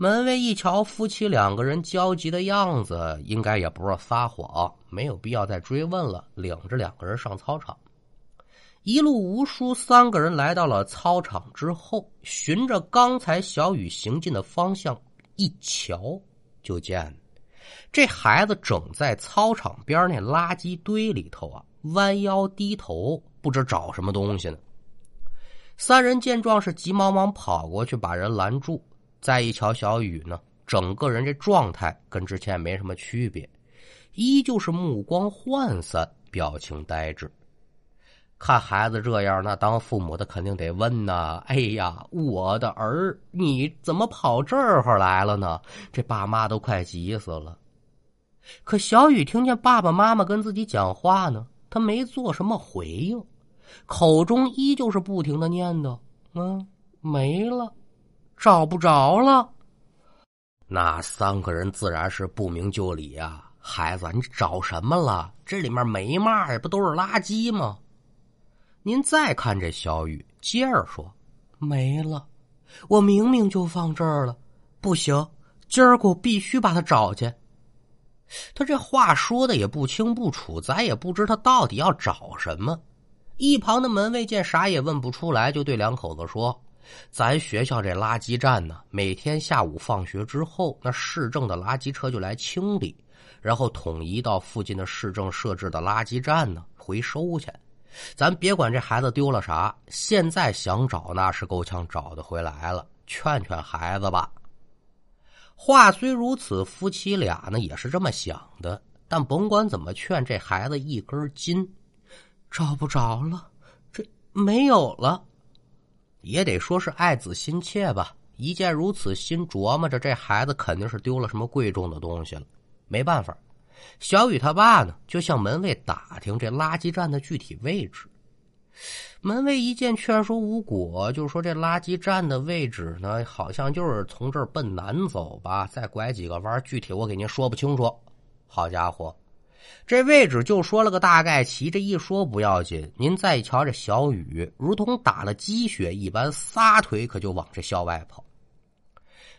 门卫一瞧夫妻两个人焦急的样子，应该也不是撒谎，没有必要再追问了，领着两个人上操场。一路无书，三个人来到了操场之后，循着刚才小雨行进的方向一瞧，就见这孩子正在操场边那垃圾堆里头啊，弯腰低头，不知找什么东西呢。三人见状是急忙忙跑过去把人拦住。再一瞧，小雨呢，整个人这状态跟之前没什么区别，依旧是目光涣散，表情呆滞。看孩子这样，那当父母的肯定得问呐：“哎呀，我的儿，你怎么跑这儿来了呢？”这爸妈都快急死了。可小雨听见爸爸妈妈跟自己讲话呢，他没做什么回应，口中依旧是不停的念叨：“嗯，没了。”找不着了，那三个人自然是不明就里呀。孩子，你找什么了？这里面没嘛呀，不都是垃圾吗？您再看这小雨，接着说，没了。我明明就放这儿了，不行，今儿个我必须把它找去。他这话说的也不清不楚，咱也不知他到底要找什么。一旁的门卫见啥也问不出来，就对两口子说。咱学校这垃圾站呢，每天下午放学之后，那市政的垃圾车就来清理，然后统一到附近的市政设置的垃圾站呢回收去。咱别管这孩子丢了啥，现在想找那是够呛找得回来了。劝劝孩子吧。话虽如此，夫妻俩呢也是这么想的。但甭管怎么劝，这孩子一根筋，找不着了，这没有了。也得说是爱子心切吧。一见如此，心琢磨着这孩子肯定是丢了什么贵重的东西了。没办法，小雨他爸呢就向门卫打听这垃圾站的具体位置。门卫一见劝说无果，就说这垃圾站的位置呢，好像就是从这儿奔南走吧，再拐几个弯，具体我给您说不清楚。好家伙！这位置就说了个大概齐，这一说不要紧，您再瞧这小雨，如同打了鸡血一般，撒腿可就往这校外跑。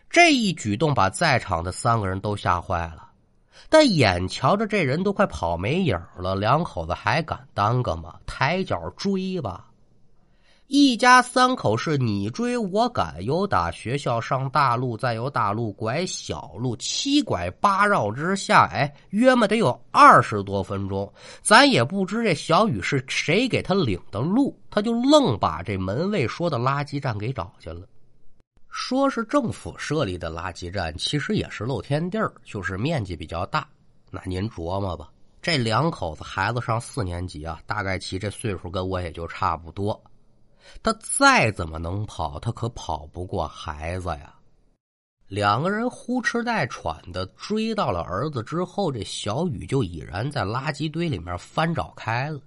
这一举动把在场的三个人都吓坏了，但眼瞧着这人都快跑没影了，两口子还敢耽搁吗？抬脚追吧！一家三口是你追我赶，由打学校上大路，再由大路拐小路，七拐八绕之下，哎，约么得有二十多分钟。咱也不知这小雨是谁给他领的路，他就愣把这门卫说的垃圾站给找去了。说是政府设立的垃圾站，其实也是露天地儿，就是面积比较大。那您琢磨吧，这两口子孩子上四年级啊，大概其这岁数跟我也就差不多。他再怎么能跑，他可跑不过孩子呀。两个人呼哧带喘的追到了儿子之后，这小雨就已然在垃圾堆里面翻找开了。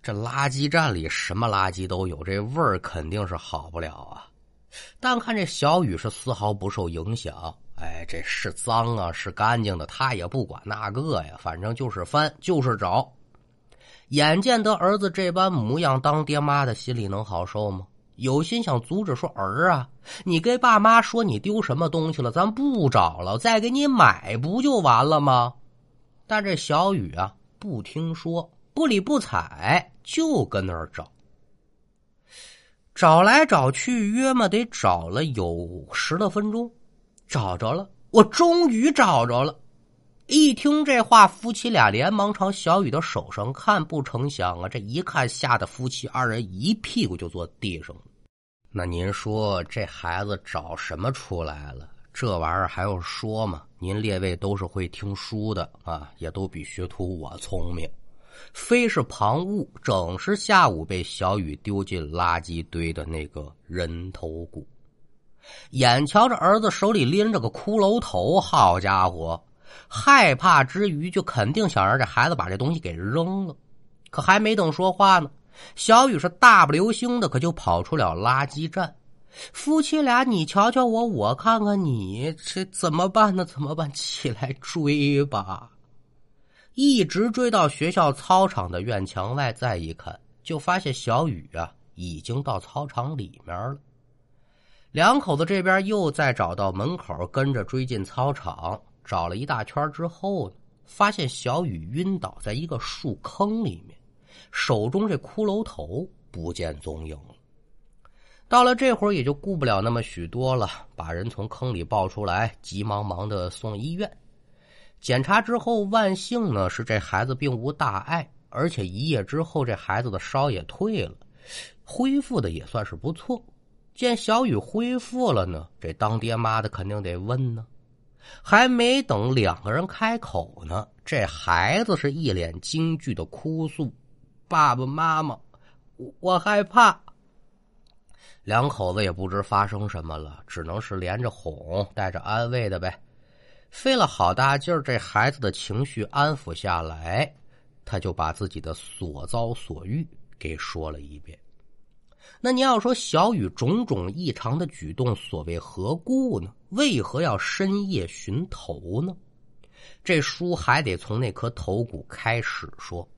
这垃圾站里什么垃圾都有，这味儿肯定是好不了啊。但看这小雨是丝毫不受影响，哎，这是脏啊，是干净的，他也不管那个呀，反正就是翻，就是找。眼见得儿子这般模样，当爹妈的心里能好受吗？有心想阻止，说儿啊，你跟爸妈说你丢什么东西了，咱不找了，再给你买不就完了吗？但这小雨啊，不听说，不理不睬，就跟那儿找。找来找去，约么得找了有十来分钟，找着了，我终于找着了。一听这话，夫妻俩连忙朝小雨的手上看，不成想啊，这一看，吓得夫妻二人一屁股就坐地上了。那您说这孩子找什么出来了？这玩意儿还用说吗？您列位都是会听书的啊，也都比学徒我聪明。非是旁物，正是下午被小雨丢进垃圾堆的那个人头骨。眼瞧着儿子手里拎着个骷髅头，好家伙！害怕之余，就肯定想让这孩子把这东西给扔了。可还没等说话呢，小雨是大步流星的，可就跑出了垃圾站。夫妻俩，你瞧瞧我，我看看你，这怎么办呢？怎么办？起来追吧！一直追到学校操场的院墙外，再一看，就发现小雨啊，已经到操场里面了。两口子这边又再找到门口，跟着追进操场，找了一大圈之后呢，发现小雨晕倒在一个树坑里面，手中这骷髅头不见踪影。到了这会儿，也就顾不了那么许多了，把人从坑里抱出来，急忙忙的送医院。检查之后，万幸呢是这孩子并无大碍，而且一夜之后这孩子的烧也退了，恢复的也算是不错。见小雨恢复了呢，这当爹妈的肯定得问呢。还没等两个人开口呢，这孩子是一脸惊惧的哭诉：“爸爸妈妈，我我害怕。”两口子也不知发生什么了，只能是连着哄，带着安慰的呗。费了好大劲儿，这孩子的情绪安抚下来，他就把自己的所遭所遇给说了一遍。那你要说小雨种种异常的举动，所谓何故呢？为何要深夜寻头呢？这书还得从那颗头骨开始说。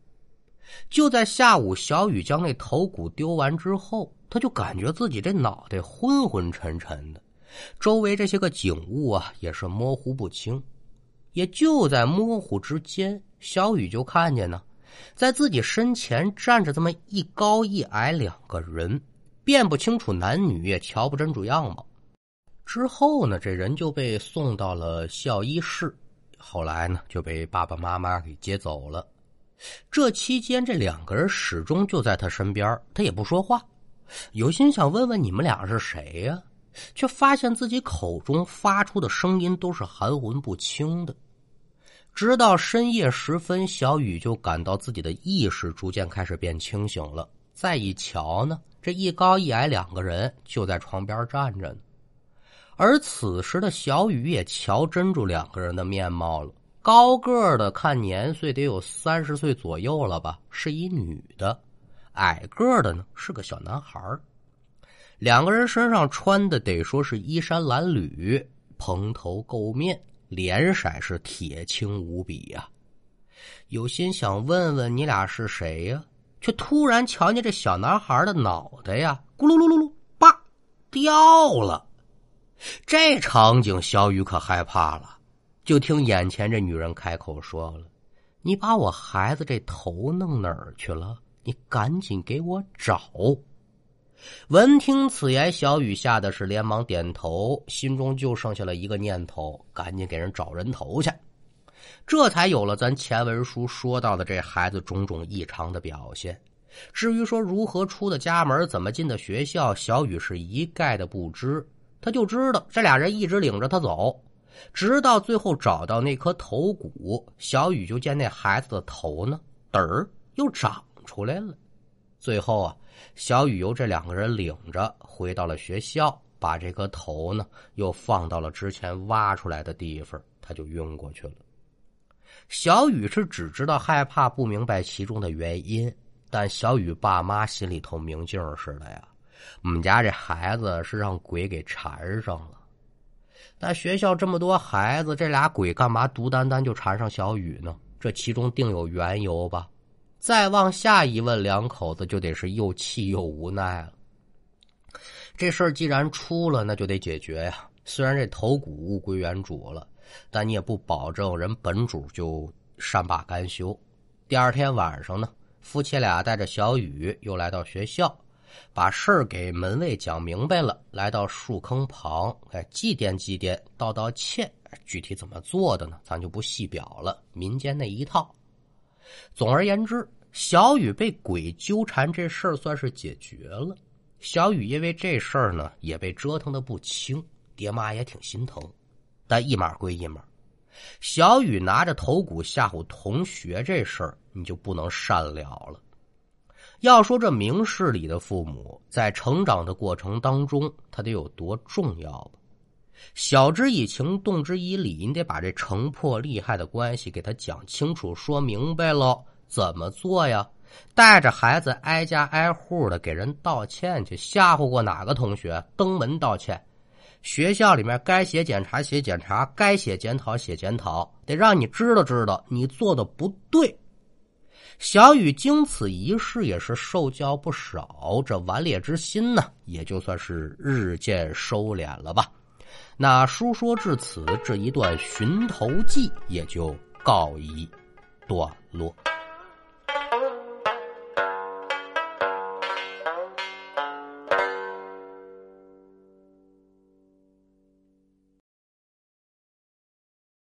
就在下午，小雨将那头骨丢完之后。他就感觉自己这脑袋昏昏沉沉的，周围这些个景物啊也是模糊不清。也就在模糊之间，小雨就看见呢，在自己身前站着这么一高一矮两个人，辨不清楚男女，也瞧不真主样貌。之后呢，这人就被送到了校医室，后来呢就被爸爸妈妈给接走了。这期间，这两个人始终就在他身边，他也不说话。有心想问问你们俩是谁呀，却发现自己口中发出的声音都是含混不清的。直到深夜时分，小雨就感到自己的意识逐渐开始变清醒了。再一瞧呢，这一高一矮两个人就在床边站着呢。而此时的小雨也瞧真住两个人的面貌了。高个的看年岁得有三十岁左右了吧，是一女的。矮个的呢是个小男孩两个人身上穿的得说是衣衫褴褛、蓬头垢面，脸色是铁青无比呀。有心想问问你俩是谁呀，却突然瞧见这小男孩的脑袋呀，咕噜噜噜噜，叭，掉了。这场景，小雨可害怕了。就听眼前这女人开口说了：“你把我孩子这头弄哪儿去了？”你赶紧给我找！闻听此言，小雨吓得是连忙点头，心中就剩下了一个念头：赶紧给人找人头去。这才有了咱前文书说到的这孩子种种异常的表现。至于说如何出的家门，怎么进的学校，小雨是一概的不知。他就知道这俩人一直领着他走，直到最后找到那颗头骨，小雨就见那孩子的头呢，嘚儿又长。出来了，最后啊，小雨由这两个人领着回到了学校，把这颗头呢又放到了之前挖出来的地方，他就晕过去了。小雨是只知道害怕，不明白其中的原因，但小雨爸妈心里头明镜似的呀，我们家这孩子是让鬼给缠上了。但学校这么多孩子，这俩鬼干嘛独单单就缠上小雨呢？这其中定有缘由吧。再往下一问，两口子就得是又气又无奈了。这事儿既然出了，那就得解决呀。虽然这头骨物归原主了，但你也不保证人本主就善罢甘休。第二天晚上呢，夫妻俩带着小雨又来到学校，把事儿给门卫讲明白了。来到树坑旁，哎，祭奠祭奠，道道歉。具体怎么做的呢？咱就不细表了，民间那一套。总而言之，小雨被鬼纠缠这事儿算是解决了。小雨因为这事儿呢，也被折腾的不轻，爹妈也挺心疼。但一码归一码，小雨拿着头骨吓唬同学这事儿，你就不能善了了。要说这明事理的父母，在成长的过程当中，他得有多重要吧？晓之以情，动之以理，你得把这成破利害的关系给他讲清楚、说明白喽。怎么做呀？带着孩子挨家挨户的给人道歉去，吓唬过哪个同学？登门道歉。学校里面该写检查写检查，该写检讨写检讨，得让你知道知道你做的不对。小雨经此一事也是受教不少，这顽劣之心呢，也就算是日渐收敛了吧。那书说至此，这一段寻头记也就告一段落。